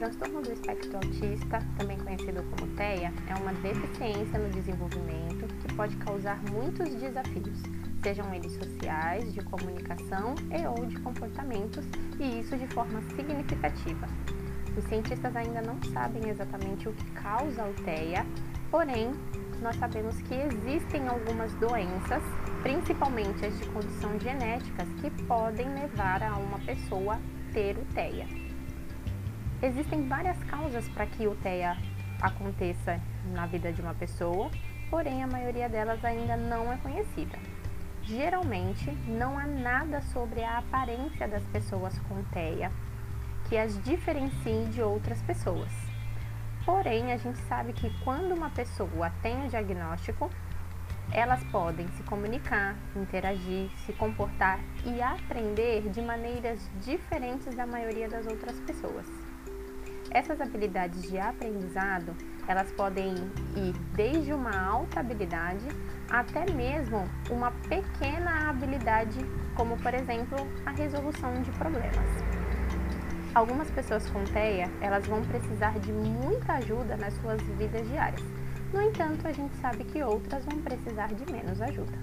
transtorno do espectro autista, também conhecido como TEA, é uma deficiência no desenvolvimento que pode causar muitos desafios, sejam eles sociais, de comunicação e ou de comportamentos, e isso de forma significativa. Os cientistas ainda não sabem exatamente o que causa o TEA, porém, nós sabemos que existem algumas doenças, principalmente as de condição genéticas, que podem levar a uma pessoa ter o TEA. Existem várias causas para que o TEA aconteça na vida de uma pessoa, porém a maioria delas ainda não é conhecida. Geralmente, não há nada sobre a aparência das pessoas com TEA que as diferencie de outras pessoas. Porém, a gente sabe que quando uma pessoa tem o diagnóstico, elas podem se comunicar, interagir, se comportar e aprender de maneiras diferentes da maioria das outras pessoas. Essas habilidades de aprendizado, elas podem ir desde uma alta habilidade até mesmo uma pequena habilidade, como por exemplo, a resolução de problemas. Algumas pessoas com TEA, elas vão precisar de muita ajuda nas suas vidas diárias. No entanto, a gente sabe que outras vão precisar de menos ajuda.